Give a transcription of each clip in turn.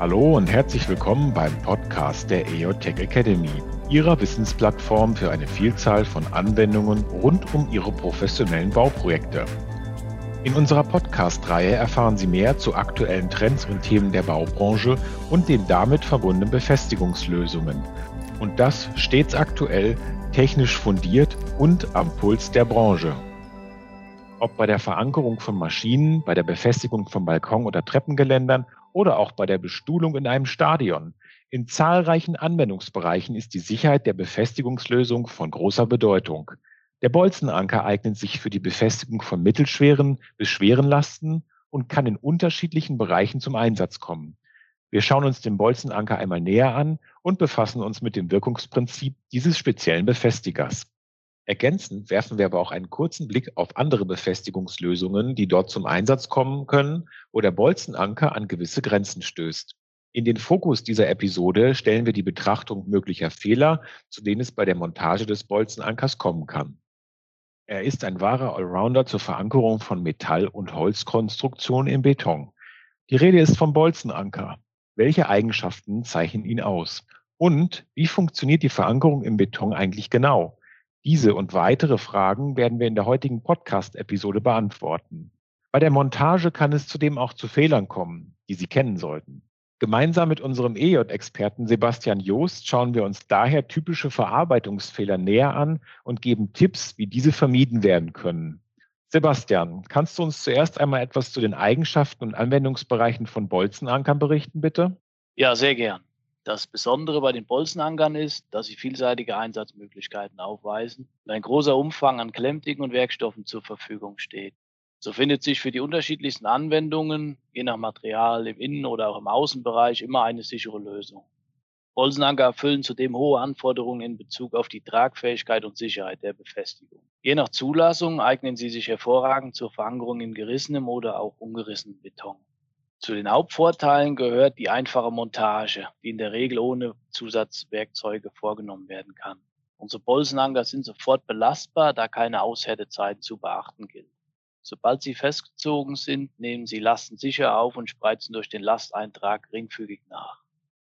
Hallo und herzlich willkommen beim Podcast der EOTech Academy, Ihrer Wissensplattform für eine Vielzahl von Anwendungen rund um Ihre professionellen Bauprojekte. In unserer Podcast-Reihe erfahren Sie mehr zu aktuellen Trends und Themen der Baubranche und den damit verbundenen Befestigungslösungen. Und das stets aktuell, technisch fundiert und am Puls der Branche. Ob bei der Verankerung von Maschinen, bei der Befestigung von Balkon- oder Treppengeländern oder auch bei der Bestuhlung in einem Stadion. In zahlreichen Anwendungsbereichen ist die Sicherheit der Befestigungslösung von großer Bedeutung. Der Bolzenanker eignet sich für die Befestigung von mittelschweren bis schweren Lasten und kann in unterschiedlichen Bereichen zum Einsatz kommen. Wir schauen uns den Bolzenanker einmal näher an und befassen uns mit dem Wirkungsprinzip dieses speziellen Befestigers. Ergänzend werfen wir aber auch einen kurzen Blick auf andere Befestigungslösungen, die dort zum Einsatz kommen können, wo der Bolzenanker an gewisse Grenzen stößt. In den Fokus dieser Episode stellen wir die Betrachtung möglicher Fehler, zu denen es bei der Montage des Bolzenankers kommen kann. Er ist ein wahrer Allrounder zur Verankerung von Metall- und Holzkonstruktionen im Beton. Die Rede ist vom Bolzenanker. Welche Eigenschaften zeichnen ihn aus? Und wie funktioniert die Verankerung im Beton eigentlich genau? Diese und weitere Fragen werden wir in der heutigen Podcast-Episode beantworten. Bei der Montage kann es zudem auch zu Fehlern kommen, die Sie kennen sollten. Gemeinsam mit unserem EJ-Experten Sebastian Joost schauen wir uns daher typische Verarbeitungsfehler näher an und geben Tipps, wie diese vermieden werden können. Sebastian, kannst du uns zuerst einmal etwas zu den Eigenschaften und Anwendungsbereichen von Bolzenankern berichten, bitte? Ja, sehr gern. Das Besondere bei den Bolzenankern ist, dass sie vielseitige Einsatzmöglichkeiten aufweisen und ein großer Umfang an Klemmdicken und Werkstoffen zur Verfügung steht. So findet sich für die unterschiedlichsten Anwendungen, je nach Material im Innen- oder auch im Außenbereich, immer eine sichere Lösung. Bolzenanker erfüllen zudem hohe Anforderungen in Bezug auf die Tragfähigkeit und Sicherheit der Befestigung. Je nach Zulassung eignen sie sich hervorragend zur Verankerung in gerissenem oder auch ungerissenem Beton. Zu den Hauptvorteilen gehört die einfache Montage, die in der Regel ohne Zusatzwerkzeuge vorgenommen werden kann. Unsere Bolzenanker sind sofort belastbar, da keine Aushärtezeiten zu beachten gilt. Sobald sie festgezogen sind, nehmen sie Lasten sicher auf und spreizen durch den Lasteintrag geringfügig nach.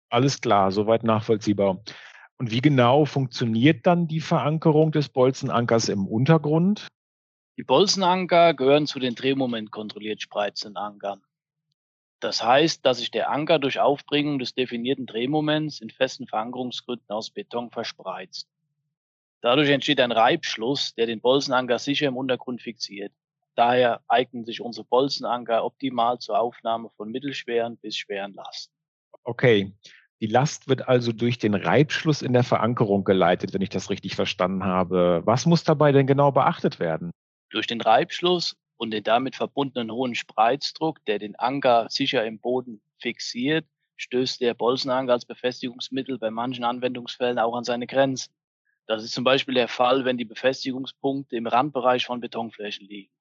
Alles klar, soweit nachvollziehbar. Und wie genau funktioniert dann die Verankerung des Bolzenankers im Untergrund? Die Bolzenanker gehören zu den drehmomentkontrolliert spreizenden Ankern. Das heißt, dass sich der Anker durch Aufbringung des definierten Drehmoments in festen Verankerungsgründen aus Beton verspreizt. Dadurch entsteht ein Reibschluss, der den Bolzenanker sicher im Untergrund fixiert. Daher eignen sich unsere Bolzenanker optimal zur Aufnahme von mittelschweren bis schweren Lasten. Okay. Die Last wird also durch den Reibschluss in der Verankerung geleitet, wenn ich das richtig verstanden habe. Was muss dabei denn genau beachtet werden? Durch den Reibschluss und den damit verbundenen hohen Spreizdruck, der den Anker sicher im Boden fixiert, stößt der Bolzenanker als Befestigungsmittel bei manchen Anwendungsfällen auch an seine Grenzen. Das ist zum Beispiel der Fall, wenn die Befestigungspunkte im Randbereich von Betonflächen liegen.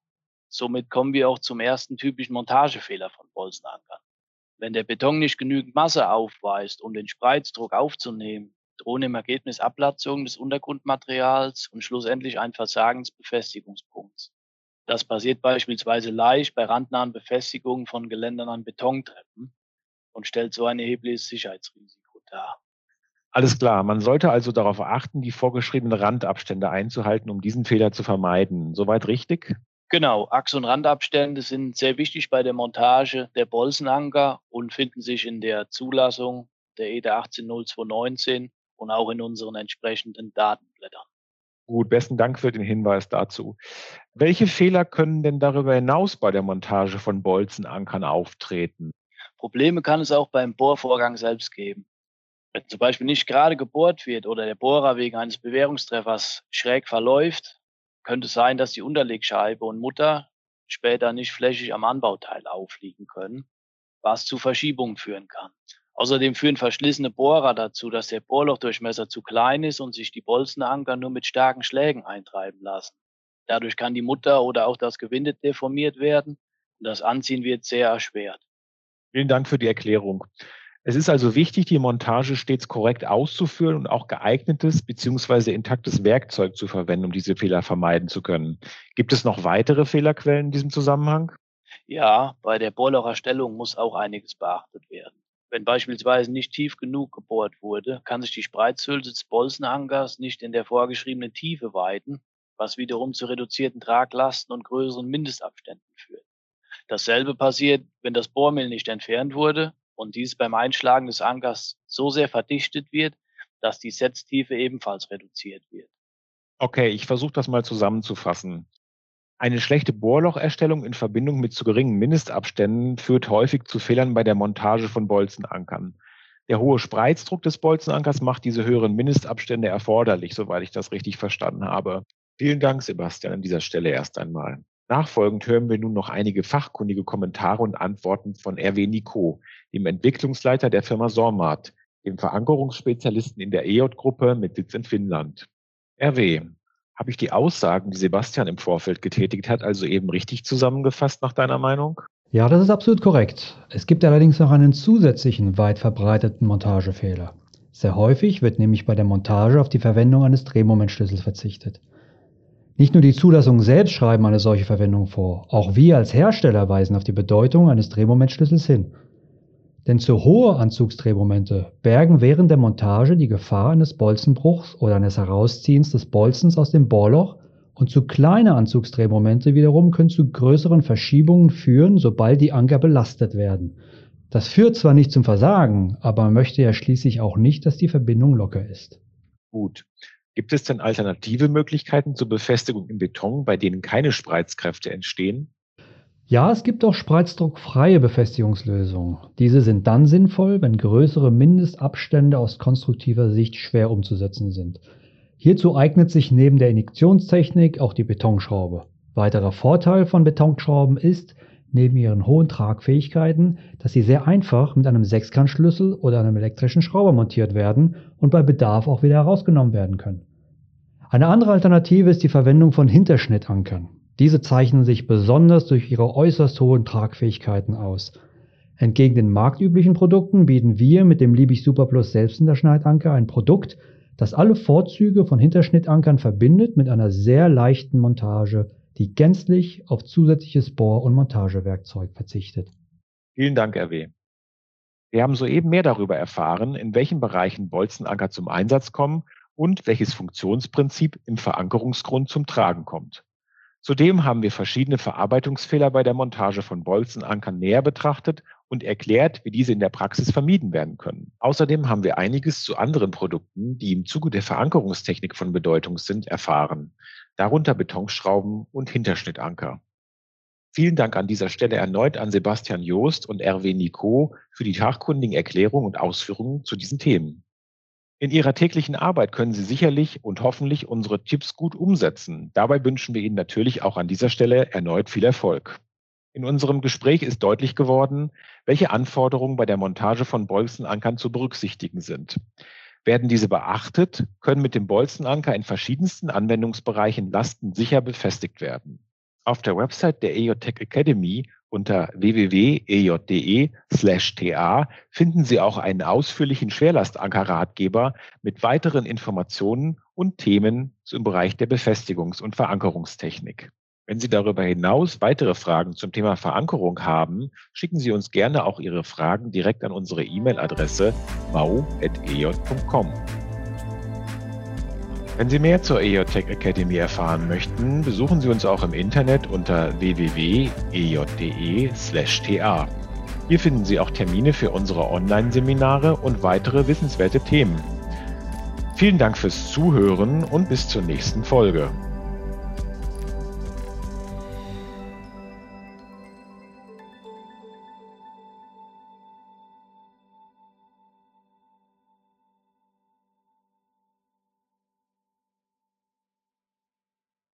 Somit kommen wir auch zum ersten typischen Montagefehler von Bolzenankern. Wenn der Beton nicht genügend Masse aufweist, um den Spreizdruck aufzunehmen, drohen im Ergebnis Ablatzungen des Untergrundmaterials und schlussendlich ein Versagen des Befestigungspunkts. Das passiert beispielsweise leicht bei randnahen Befestigungen von Geländern an Betontreppen und stellt so ein erhebliches Sicherheitsrisiko dar. Alles klar. Man sollte also darauf achten, die vorgeschriebenen Randabstände einzuhalten, um diesen Fehler zu vermeiden. Soweit richtig? Genau, Achs- und Randabstände sind sehr wichtig bei der Montage der Bolzenanker und finden sich in der Zulassung der EDA 180219 und auch in unseren entsprechenden Datenblättern. Gut, besten Dank für den Hinweis dazu. Welche Fehler können denn darüber hinaus bei der Montage von Bolzenankern auftreten? Probleme kann es auch beim Bohrvorgang selbst geben. Wenn zum Beispiel nicht gerade gebohrt wird oder der Bohrer wegen eines Bewährungstreffers schräg verläuft, könnte es sein, dass die Unterlegscheibe und Mutter später nicht flächig am Anbauteil aufliegen können, was zu Verschiebungen führen kann. Außerdem führen verschlissene Bohrer dazu, dass der Bohrlochdurchmesser zu klein ist und sich die Bolzenanker nur mit starken Schlägen eintreiben lassen. Dadurch kann die Mutter oder auch das Gewinde deformiert werden und das Anziehen wird sehr erschwert. Vielen Dank für die Erklärung. Es ist also wichtig, die Montage stets korrekt auszuführen und auch geeignetes bzw. intaktes Werkzeug zu verwenden, um diese Fehler vermeiden zu können. Gibt es noch weitere Fehlerquellen in diesem Zusammenhang? Ja, bei der Bohrlocherstellung muss auch einiges beachtet werden. Wenn beispielsweise nicht tief genug gebohrt wurde, kann sich die Spreizhülse des Bolzenankers nicht in der vorgeschriebenen Tiefe weiten, was wiederum zu reduzierten Traglasten und größeren Mindestabständen führt. Dasselbe passiert, wenn das Bohrmehl nicht entfernt wurde und dies beim Einschlagen des Ankers so sehr verdichtet wird, dass die Setztiefe ebenfalls reduziert wird. Okay, ich versuche das mal zusammenzufassen. Eine schlechte Bohrlocherstellung in Verbindung mit zu geringen Mindestabständen führt häufig zu Fehlern bei der Montage von Bolzenankern. Der hohe Spreizdruck des Bolzenankers macht diese höheren Mindestabstände erforderlich, soweit ich das richtig verstanden habe. Vielen Dank, Sebastian, an dieser Stelle erst einmal. Nachfolgend hören wir nun noch einige fachkundige Kommentare und Antworten von RW Nico, dem Entwicklungsleiter der Firma Sormat, dem Verankerungsspezialisten in der EJ-Gruppe mit Sitz in Finnland. RW, habe ich die Aussagen, die Sebastian im Vorfeld getätigt hat, also eben richtig zusammengefasst nach deiner Meinung? Ja, das ist absolut korrekt. Es gibt allerdings noch einen zusätzlichen weit verbreiteten Montagefehler. Sehr häufig wird nämlich bei der Montage auf die Verwendung eines Drehmomentschlüssels verzichtet. Nicht nur die Zulassungen selbst schreiben eine solche Verwendung vor, auch wir als Hersteller weisen auf die Bedeutung eines Drehmomentschlüssels hin. Denn zu hohe Anzugsdrehmomente bergen während der Montage die Gefahr eines Bolzenbruchs oder eines Herausziehens des Bolzens aus dem Bohrloch und zu kleine Anzugsdrehmomente wiederum können zu größeren Verschiebungen führen, sobald die Anker belastet werden. Das führt zwar nicht zum Versagen, aber man möchte ja schließlich auch nicht, dass die Verbindung locker ist. Gut. Gibt es denn alternative Möglichkeiten zur Befestigung im Beton, bei denen keine Spreizkräfte entstehen? Ja, es gibt auch spreizdruckfreie Befestigungslösungen. Diese sind dann sinnvoll, wenn größere Mindestabstände aus konstruktiver Sicht schwer umzusetzen sind. Hierzu eignet sich neben der Injektionstechnik auch die Betonschraube. Weiterer Vorteil von Betonschrauben ist, neben ihren hohen Tragfähigkeiten, dass sie sehr einfach mit einem Sechskantschlüssel oder einem elektrischen Schrauber montiert werden und bei Bedarf auch wieder herausgenommen werden können. Eine andere Alternative ist die Verwendung von Hinterschnittankern. Diese zeichnen sich besonders durch ihre äußerst hohen Tragfähigkeiten aus. Entgegen den marktüblichen Produkten bieten wir mit dem Liebig Super Plus Selbsthinterschneidanker ein Produkt, das alle Vorzüge von Hinterschnittankern verbindet mit einer sehr leichten Montage die gänzlich auf zusätzliches Bohr- und Montagewerkzeug verzichtet. Vielen Dank, RW. Wir haben soeben mehr darüber erfahren, in welchen Bereichen Bolzenanker zum Einsatz kommen und welches Funktionsprinzip im Verankerungsgrund zum Tragen kommt. Zudem haben wir verschiedene Verarbeitungsfehler bei der Montage von Bolzenankern näher betrachtet und erklärt, wie diese in der Praxis vermieden werden können. Außerdem haben wir einiges zu anderen Produkten, die im Zuge der Verankerungstechnik von Bedeutung sind, erfahren darunter Betonschrauben und Hinterschnittanker. Vielen Dank an dieser Stelle erneut an Sebastian Joost und RW Nico für die fachkundigen Erklärungen und Ausführungen zu diesen Themen. In Ihrer täglichen Arbeit können Sie sicherlich und hoffentlich unsere Tipps gut umsetzen. Dabei wünschen wir Ihnen natürlich auch an dieser Stelle erneut viel Erfolg. In unserem Gespräch ist deutlich geworden, welche Anforderungen bei der Montage von Bolzenankern zu berücksichtigen sind. Werden diese beachtet, können mit dem Bolzenanker in verschiedensten Anwendungsbereichen Lasten sicher befestigt werden. Auf der Website der EJTech Academy unter www.ej.de/ta finden Sie auch einen ausführlichen Schwerlastankerratgeber mit weiteren Informationen und Themen im Bereich der Befestigungs- und Verankerungstechnik. Wenn Sie darüber hinaus weitere Fragen zum Thema Verankerung haben, schicken Sie uns gerne auch Ihre Fragen direkt an unsere E-Mail-Adresse mau.ej.com. Wenn Sie mehr zur EJTech Academy erfahren möchten, besuchen Sie uns auch im Internet unter www.ej.de/ta. Hier finden Sie auch Termine für unsere Online-Seminare und weitere wissenswerte Themen. Vielen Dank fürs Zuhören und bis zur nächsten Folge.